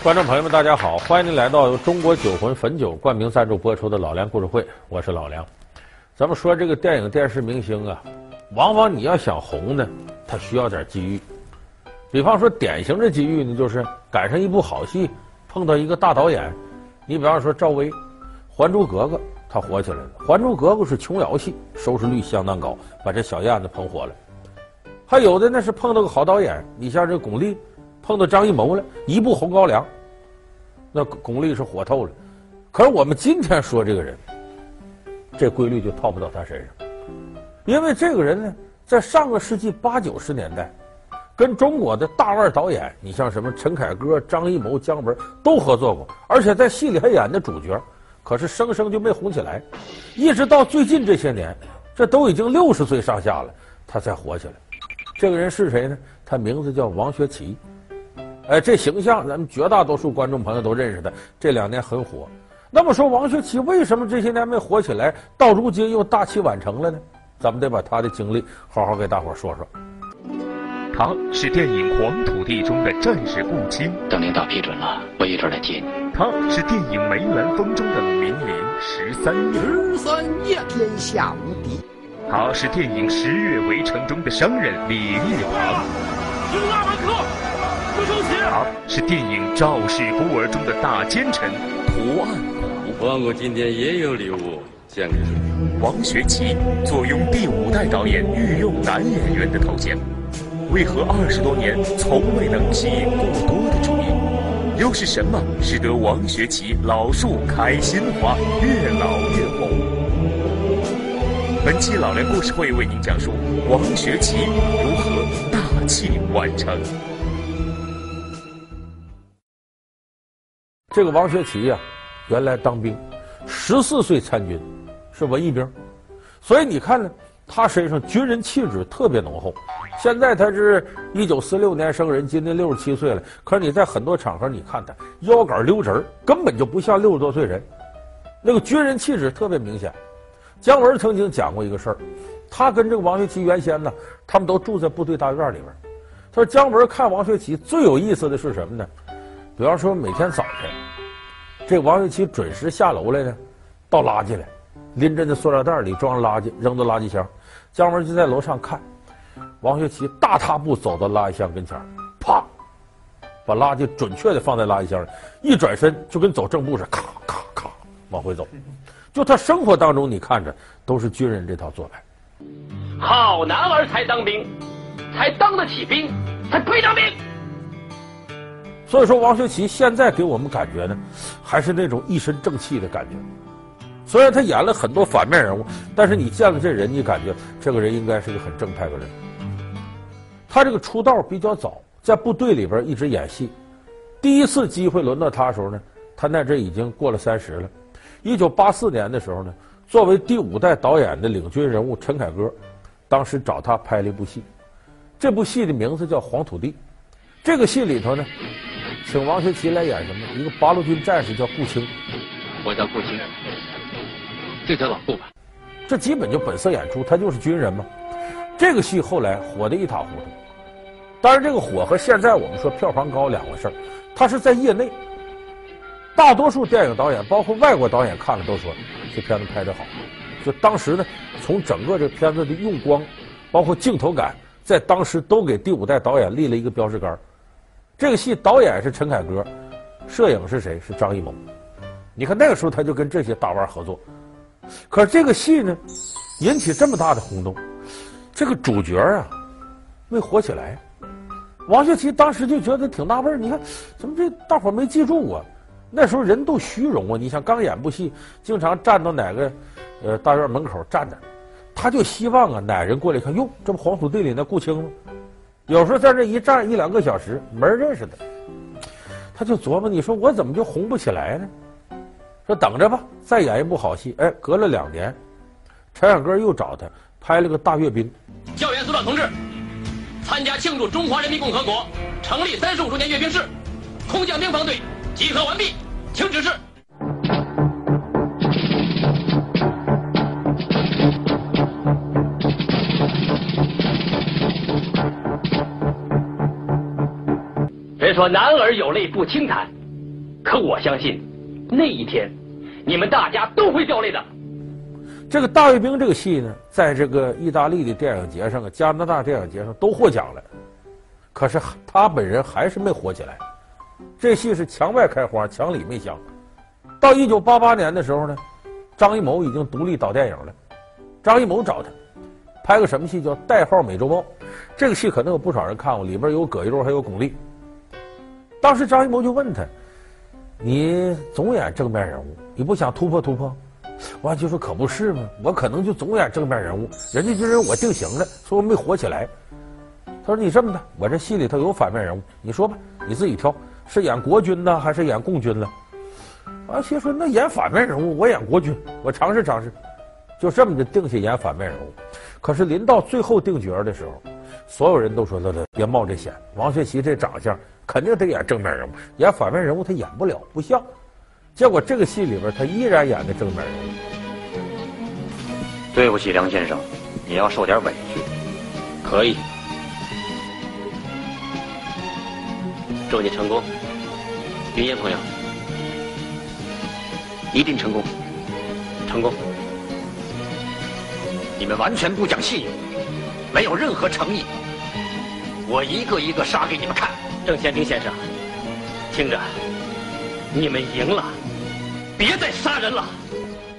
观众朋友们，大家好！欢迎您来到由中国酒魂汾酒冠名赞助播出的《老梁故事会》，我是老梁。咱们说这个电影电视明星啊，往往你要想红呢，他需要点机遇。比方说，典型的机遇呢，就是赶上一部好戏，碰到一个大导演。你比方说赵薇，《还珠格格》，他火起来了。《还珠格格》是琼瑶戏，收视率相当高，把这小燕子捧火了。还有的那是碰到个好导演，你像这巩俐。碰到张艺谋了，一部《红高粱》，那巩俐是火透了。可是我们今天说这个人，这规律就套不到他身上，因为这个人呢，在上个世纪八九十年代，跟中国的大腕导演，你像什么陈凯歌、张艺谋、姜文都合作过，而且在戏里还演的主角。可是生生就没红起来，一直到最近这些年，这都已经六十岁上下了，他才火起来。这个人是谁呢？他名字叫王学圻。哎，这形象咱们绝大多数观众朋友都认识的，这两年很火。那么说，王学圻为什么这些年没火起来，到如今又大器晚成了呢？咱们得把他的经历好好给大伙说说。他是电影《黄土地》中的战士顾青，等领导批准了，我一准来接你。他是电影《梅兰芳》中的名伶十三夜，十三夜天下无敌。他是电影《十月围城》中的商人李叶庞，有二万克。他是电影《赵氏孤儿》中的大奸臣胡岸贾。王我今天也有礼物献给你。王学圻坐拥第五代导演御用男演员的头衔，为何二十多年从未能吸引过多的注意？又是什么使得王学圻老树开新花，越老越红？本期老梁故事会为您讲述王学圻如何大器晚成。这个王学圻呀，原来当兵，十四岁参军，是文艺兵，所以你看呢，他身上军人气质特别浓厚。现在他是一九四六年生人，今年六十七岁了。可是你在很多场合，你看他腰杆溜直，根本就不像六十多岁人，那个军人气质特别明显。姜文曾经讲过一个事儿，他跟这个王学圻原先呢，他们都住在部队大院里边。他说姜文看王学圻最有意思的是什么呢？比方说每天早晨。这王学圻准时下楼来呢，倒垃圾来，拎着那塑料袋里装垃圾，扔到垃圾箱。姜文就在楼上看，王学圻大踏步走到垃圾箱跟前，啪，把垃圾准确的放在垃圾箱里，一转身就跟走正步似的，咔咔咔往回走。就他生活当中，你看着都是军人这套做派。好男儿才当兵，才当得起兵，才配当兵。所以说，王学圻现在给我们感觉呢，还是那种一身正气的感觉。虽然他演了很多反面人物，但是你见了这人，你感觉这个人应该是个很正派的人。他这个出道比较早，在部队里边一直演戏。第一次机会轮到他的时候呢，他那阵已经过了三十了。一九八四年的时候呢，作为第五代导演的领军人物陈凯歌，当时找他拍了一部戏，这部戏的名字叫《黄土地》。这个戏里头呢。请王学圻来演什么？一个八路军战士叫顾青，我叫顾青，这叫老顾吧。这基本就本色演出，他就是军人嘛。这个戏后来火得一塌糊涂，当然这个火和现在我们说票房高两回事儿。他是在业内，大多数电影导演，包括外国导演看了都说这片子拍得好。就当时呢，从整个这片子的用光，包括镜头感，在当时都给第五代导演立了一个标志杆。这个戏导演是陈凯歌，摄影是谁？是张艺谋。你看那个时候他就跟这些大腕合作，可是这个戏呢，引起这么大的轰动，这个主角啊没火起来。王学圻当时就觉得挺纳闷，你看怎么这大伙没记住我？那时候人都虚荣啊，你像刚演部戏，经常站到哪个呃大院门口站着，他就希望啊哪人过来看，哟，这不黄土地里那顾青吗？有时候在这一站一两个小时，没人认识他，他就琢磨：你说我怎么就红不起来呢？说等着吧，再演一部好戏。哎，隔了两年，陈凯歌又找他拍了个《大阅兵》。教员所长同志，参加庆祝中华人民共和国成立三十五周年阅兵式，空降兵方队集合完毕，请指示。说男儿有泪不轻弹，可我相信，那一天，你们大家都会掉泪的。这个《大阅兵》这个戏呢，在这个意大利的电影节上啊，加拿大电影节上都获奖了，可是他本人还是没火起来。这戏是墙外开花，墙里没香。到一九八八年的时候呢，张艺谋已经独立导电影了。张艺谋找他拍个什么戏，叫《代号美洲豹》。这个戏可能有不少人看过，里边有葛优，还有巩俐。当时张艺谋就问他：“你总演正面人物，你不想突破突破？”王安琪说：“可不是嘛，我可能就总演正面人物，人家就认为我定型了，说我没火起来。”他说：“你这么的，我这戏里头有反面人物，你说吧，你自己挑。”是演国军呢，还是演共军呢？王安琪说：“那演反面人物，我演国军，我尝试尝试。”就这么就定下演反面人物。可是临到最后定角的时候，所有人都说：“乐乐，别冒这险。王学圻这长相，肯定得演正面人物，演反面人物他演不了，不像。”结果这个戏里边，他依然演的正面人物。对不起，梁先生，你要受点委屈。可以。祝你成功，云烟朋友，一定成功，成功！你们完全不讲信用，没有任何诚意，我一个一个杀给你们看。郑先平先生，听着，你们赢了，别再杀人了。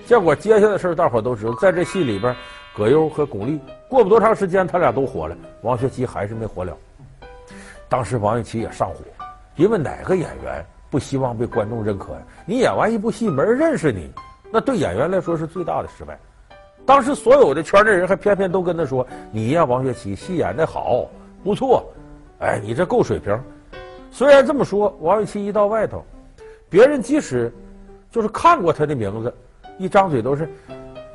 结果接下来的事大伙都知道，在这戏里边，葛优和巩俐过不多长时间，他俩都火了，王学圻还是没火了。当时王学圻也上火。因为哪个演员不希望被观众认可呀？你演完一部戏没人认识你，那对演员来说是最大的失败。当时所有的圈内人还偏偏都跟他说：“你呀，王学圻戏演的好，不错，哎，你这够水平。”虽然这么说，王学圻一到外头，别人即使就是看过他的名字，一张嘴都是：“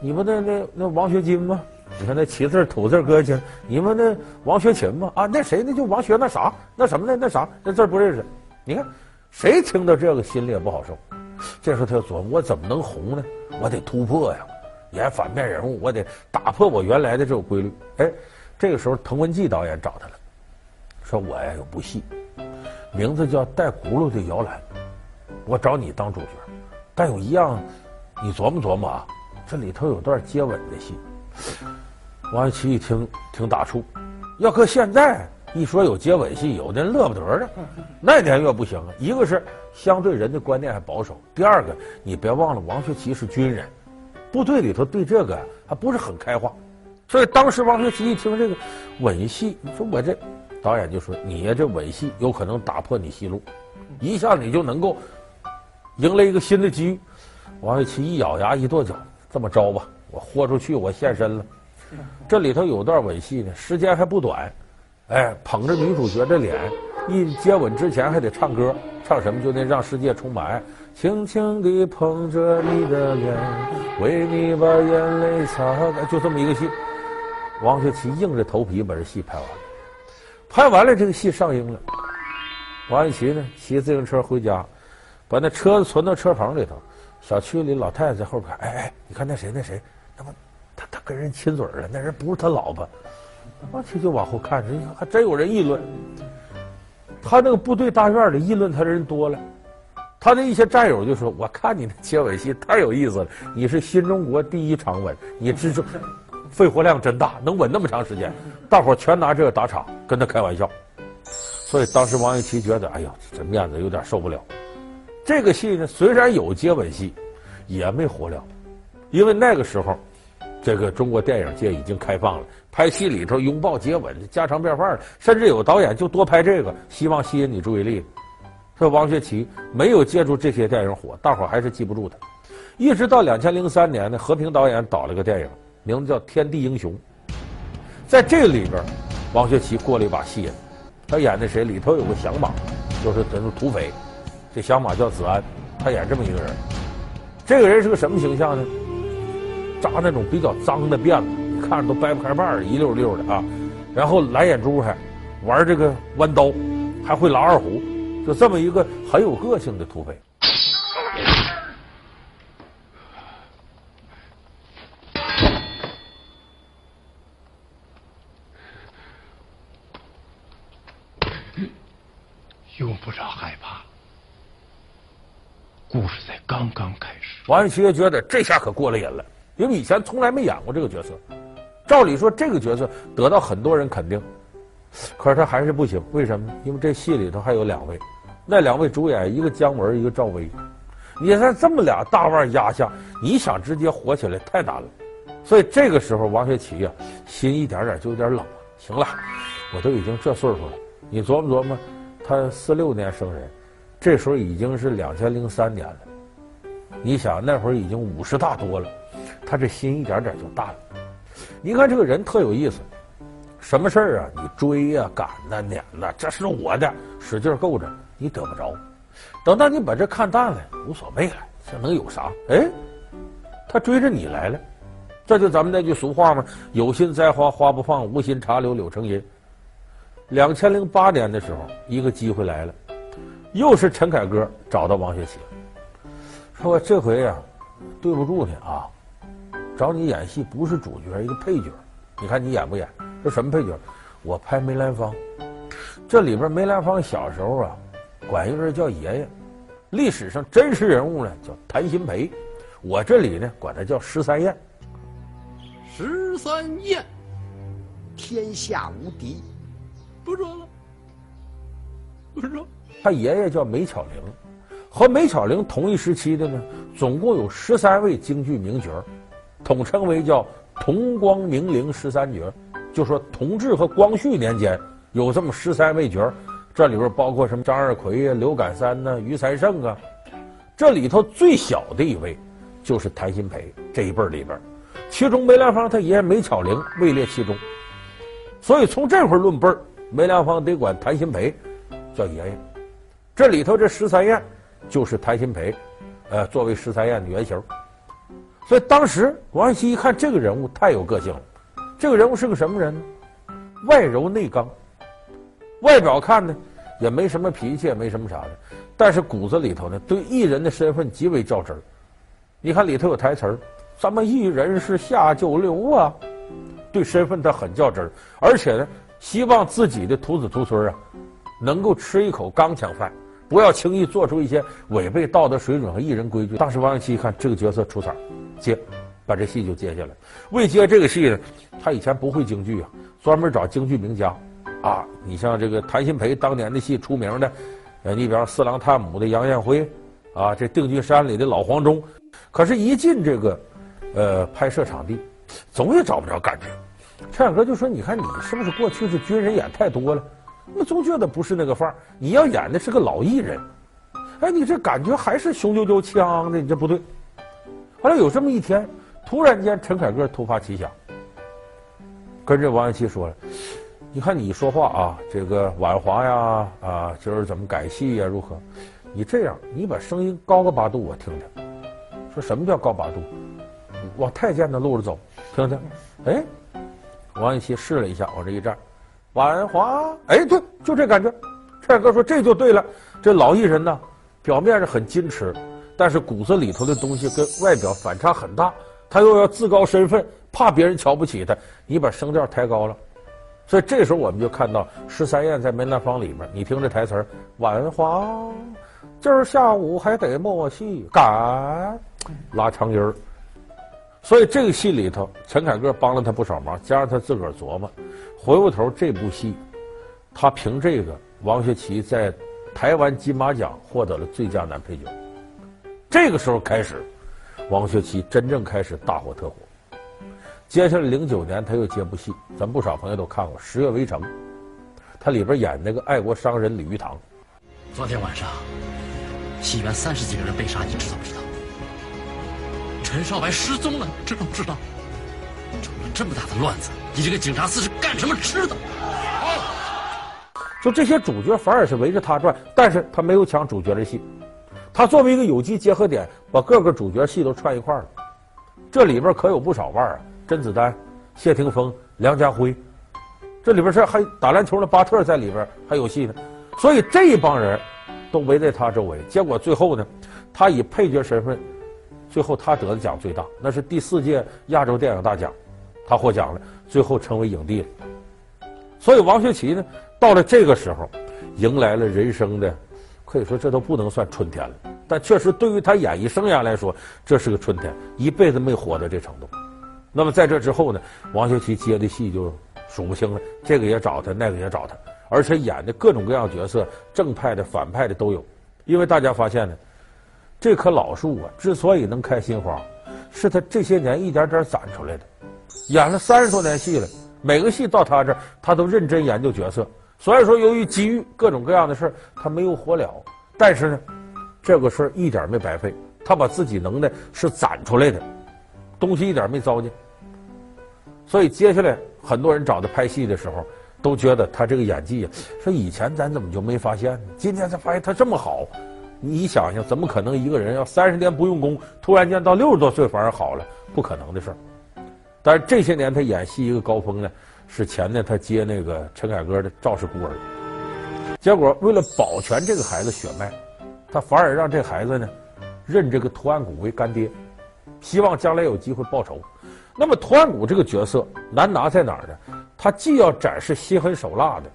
你们那那那王学金吗？你看那齐字土字哥去，你们那王学勤吗？啊，那谁那就王学那啥那什么那那啥那字不认识。你看谁听到这个心里也不好受。这时候他就琢磨：我怎么能红呢？我得突破呀！演反面人物，我得打破我原来的这种规律。哎，这个时候滕文骥导演找他了，说我呀有部戏，名字叫《带轱辘的摇篮》，我找你当主角，但有一样，你琢磨琢磨啊，这里头有段接吻的戏。王学圻一听挺打怵，要搁现在一说有接吻戏，有的人乐不得了。那年月不行啊，一个是相对人的观念还保守，第二个你别忘了王学圻是军人，部队里头对这个还不是很开化，所以当时王学圻一听这个吻戏，你说我这导演就说你呀这吻戏有可能打破你戏路，一下你就能够迎来一个新的机遇。王学圻一咬牙一跺脚，这么着吧。我豁出去，我献身了。这里头有段吻戏呢，时间还不短。哎，捧着女主角的脸，一接吻之前还得唱歌，唱什么？就那让世界充满爱，轻轻地捧着你的脸，为你把眼泪擦干。就这么一个戏，王学圻硬着头皮把这戏拍完了。拍完了，这个戏上映了。王学圻呢，骑自行车回家，把那车子存到车棚里头。小区里老太太在后边看，哎哎，你看那谁那谁。那么，他他跟人亲嘴了，那人不是他老婆。王七就往后看，人还真有人议论。他那个部队大院里议论他的人多了，他的一些战友就说：“我看你那接吻戏太有意思了，你是新中国第一长吻，你这这肺活量真大，能吻那么长时间。”大伙全拿这个打岔，跟他开玩笑。所以当时王学圻觉得，哎呀，这面子有点受不了。这个戏呢，虽然有接吻戏，也没火了。因为那个时候，这个中国电影界已经开放了，拍戏里头拥抱接吻家常便饭了，甚至有导演就多拍这个，希望吸引你注意力。说王学圻没有借助这些电影火，大伙还是记不住他。一直到两千零三年呢，和平导演导了个电影，名字叫《天地英雄》。在这里边，王学圻过了一把戏，他演的谁？里头有个响马，就是等于土匪，这响马叫子安，他演这么一个人。这个人是个什么形象呢？扎那种比较脏的辫子，你看着都掰不开瓣，一溜溜的啊。然后蓝眼珠还玩这个弯刀，还会拉二胡，就这么一个很有个性的土匪。用不着害怕，故事才刚刚开始。王学圻也觉得这下可过了瘾了，因为以前从来没演过这个角色。照理说，这个角色得到很多人肯定，可是他还是不行。为什么？因为这戏里头还有两位，那两位主演，一个姜文，一个赵薇。你看这么俩大腕压下，你想直接火起来太难了。所以这个时候，王学圻呀，心一点点就有点冷了。行了，我都已经这岁数了，你琢磨琢磨，他四六年生人，这时候已经是两千零三年了。你想那会儿已经五十大多了，他这心一点点就淡了。你看这个人特有意思，什么事儿啊？你追呀、赶呐、撵呐，这是我的，使劲够着，你得不着。等到你把这看淡了，无所谓了，这能有啥？哎，他追着你来了。这就咱们那句俗话嘛，有心栽花花不放，无心插柳柳成荫。两千零八年的时候，一个机会来了，又是陈凯歌找到王学圻，说这回呀、啊，对不住你啊，找你演戏不是主角，一个配角，你看你演不演？这什么配角？我拍梅兰芳，这里边梅兰芳小时候啊，管一个人叫爷爷，历史上真实人物呢叫谭鑫培，我这里呢管他叫十三燕。十三燕，天下无敌。不说了，不说。他爷爷叫梅巧玲，和梅巧玲同一时期的呢，总共有十三位京剧名角，统称为叫同光明陵十三绝。就说同治和光绪年间有这么十三位角，这里边包括什么张二奎呀、刘感三呐、于才胜啊。这里头最小的一位就是谭鑫培这一辈里边。其中梅兰芳他爷爷梅巧玲位列其中，所以从这会儿论辈儿，梅兰芳得管谭鑫培叫爷爷。这里头这十三样就是谭鑫培，呃，作为十三燕的原型。所以当时王学圻一看这个人物太有个性了，这个人物是个什么人呢？外柔内刚，外表看呢也没什么脾气，也没什么啥的，但是骨子里头呢对艺人的身份极为较真儿。你看里头有台词儿。咱们艺人是下九流啊，对身份他很较真儿，而且呢，希望自己的徒子徒孙啊，能够吃一口钢枪饭，不要轻易做出一些违背道德水准和艺人规矩。当时王学圻一看这个角色出彩，接，把这戏就接下来。为接这个戏呢，他以前不会京剧啊，专门找京剧名家，啊，你像这个谭鑫培当年的戏出名的，呃，你比方四郎探母的杨艳辉，啊，这定军山里的老黄忠，可是，一进这个。呃，拍摄场地总也找不着感觉。陈凯歌就说：“你看你是不是过去是军人演太多了？我总觉得不是那个范儿。你要演的是个老艺人，哎，你这感觉还是雄赳赳腔的，你这不对。”后来有这么一天，突然间陈凯歌突发奇想，跟这王学圻说了：“你看你说话啊，这个婉华呀，啊，今儿怎么改戏呀？如何？你这样，你把声音高个八度，我听听。说什么叫高八度？”往太监的路上走，听听，哎，王学圻试了一下，往这一站，婉华，哎，对，就这感觉。帅哥说这就对了，这老艺人呢，表面上很矜持，但是骨子里头的东西跟外表反差很大。他又要自高身份，怕别人瞧不起他，你把声调抬高了。所以这时候我们就看到十三燕在梅兰芳里面，你听这台词，婉华，今儿下午还得默戏，赶拉长音儿。所以这个戏里头，陈凯歌帮了他不少忙，加上他自个儿琢磨，回过头这部戏，他凭这个，王学圻在台湾金马奖获得了最佳男配角。这个时候开始，王学圻真正开始大火特火。接下来零九年他又接部戏，咱不少朋友都看过《十月围城》，他里边演那个爱国商人李玉堂。昨天晚上，戏园三十几个人被杀，你知道不知道？陈少白失踪了，知道不知道？整了这么大的乱子，你这个警察司是干什么吃的？就这些主角反而是围着他转，但是他没有抢主角的戏。他作为一个有机结合点，把各个主角戏都串一块了。这里边可有不少腕儿啊，甄子丹、谢霆锋、梁家辉，这里边是还打篮球的巴特在里边还有戏呢。所以这一帮人都围在他周围，结果最后呢，他以配角身份。最后他得的奖最大，那是第四届亚洲电影大奖，他获奖了，最后成为影帝了。所以王学圻呢，到了这个时候，迎来了人生的，可以说这都不能算春天了。但确实对于他演艺生涯来说，这是个春天，一辈子没活到这程度。那么在这之后呢，王学圻接的戏就数不清了，这个也找他，那个也找他，而且演的各种各样角色，正派的、反派的都有。因为大家发现呢，这棵老树啊，之所以能开新花，是他这些年一点点攒出来的。演了三十多年戏了，每个戏到他这，他都认真研究角色。所以说，由于机遇各种各样的事他没有活了。但是呢，这个事儿一点没白费，他把自己能耐是攒出来的，东西一点没糟践。所以接下来很多人找他拍戏的时候，都觉得他这个演技呀，说以前咱怎么就没发现呢？今天才发现他这么好。你想想，怎么可能一个人要三十年不用功，突然间到六十多岁反而好了？不可能的事儿。但是这些年他演戏一个高峰呢，是前年他接那个陈凯歌的《赵氏孤儿》。结果为了保全这个孩子血脉，他反而让这孩子呢认这个屠岸贾为干爹，希望将来有机会报仇。那么屠岸贾这个角色难拿在哪儿呢？他既要展示心狠手辣的、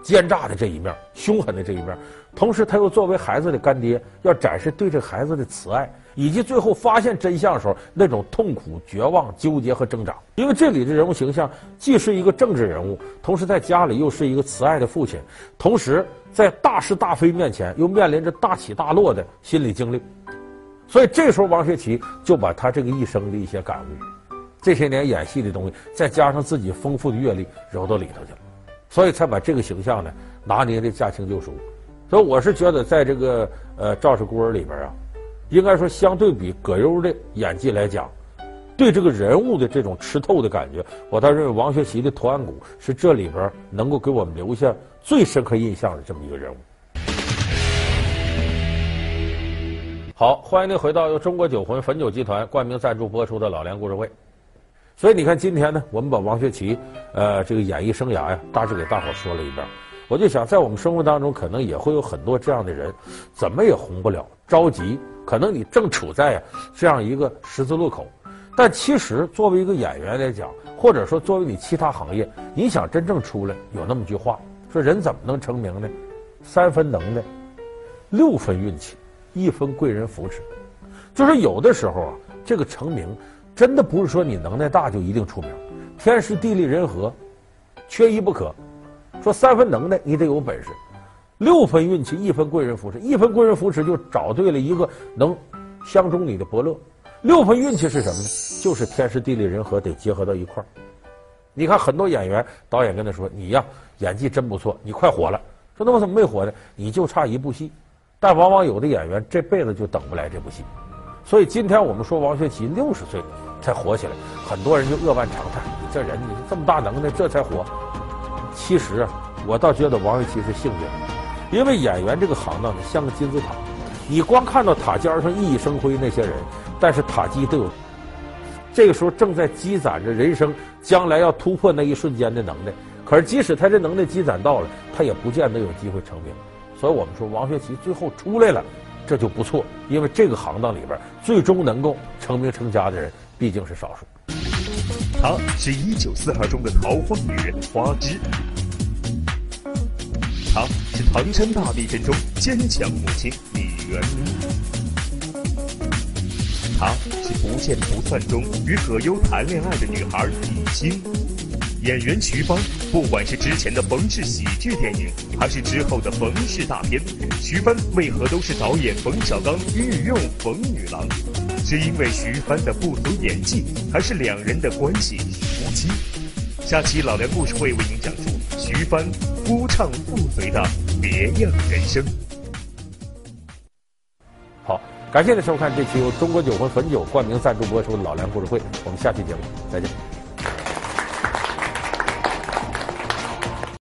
奸诈的这一面、凶狠的这一面，同时他又作为孩子的干爹，要展示对这孩子的慈爱。以及最后发现真相的时候，那种痛苦、绝望、纠结和挣扎。因为这里的人物形象既是一个政治人物，同时在家里又是一个慈爱的父亲，同时在大是大非面前又面临着大起大落的心理经历。所以这时候王学圻就把他这个一生的一些感悟，这些年演戏的东西，再加上自己丰富的阅历揉到里头去了，所以才把这个形象呢拿捏的驾轻就熟。所以我是觉得，在这个呃《赵氏孤儿》里边啊。应该说，相对比葛优的演技来讲，对这个人物的这种吃透的感觉，我倒认为王学圻的屠岸贾是这里边能够给我们留下最深刻印象的这么一个人物。好，欢迎您回到由中国酒魂汾酒集团冠名赞助播出的《老梁故事会》。所以你看，今天呢，我们把王学圻呃这个演艺生涯呀，大致给大伙说了一遍。我就想，在我们生活当中，可能也会有很多这样的人，怎么也红不了，着急。可能你正处在这样一个十字路口，但其实作为一个演员来讲，或者说作为你其他行业，你想真正出来，有那么句话说：人怎么能成名呢？三分能耐，六分运气，一分贵人扶持。就是有的时候啊，这个成名真的不是说你能耐大就一定出名，天时地利人和，缺一不可。说三分能耐，你得有本事。六分运气，一分贵人扶持。一分贵人扶持，就找对了一个能相中你的伯乐。六分运气是什么呢？就是天时地利人和得结合到一块儿。你看很多演员，导演跟他说：“你呀，演技真不错，你快火了。”说那我怎么没火呢？你就差一部戏。但往往有的演员这辈子就等不来这部戏。所以今天我们说王学圻六十岁才火起来，很多人就扼腕长叹：“你这人，你这么大能耐，这才火。”其实，我倒觉得王学圻是幸运的。因为演员这个行当呢，像个金字塔，你光看到塔尖上熠熠生辉那些人，但是塔基都有，这个时候正在积攒着人生将来要突破那一瞬间的能耐。可是即使他这能耐积攒到了，他也不见得有机会成名。所以我们说王学圻最后出来了，这就不错。因为这个行当里边，最终能够成名成家的人毕竟是少数。她是一九四二中的逃荒女人花枝。她是唐山大地震中坚强母亲李元妮，她是《不见不散》中与葛优谈恋爱的女孩李菁，演员徐帆，不管是之前的冯氏喜剧电影，还是之后的冯氏大片，徐帆为何都是导演冯小刚御用冯女郎？是因为徐帆的不足演技，还是两人的关系夫妻？下期老梁故事会为您讲述徐帆夫唱妇随的别样人生。好，感谢您收看这期由中国酒魂汾酒冠名赞助播出的老梁故事会，我们下期节目再见。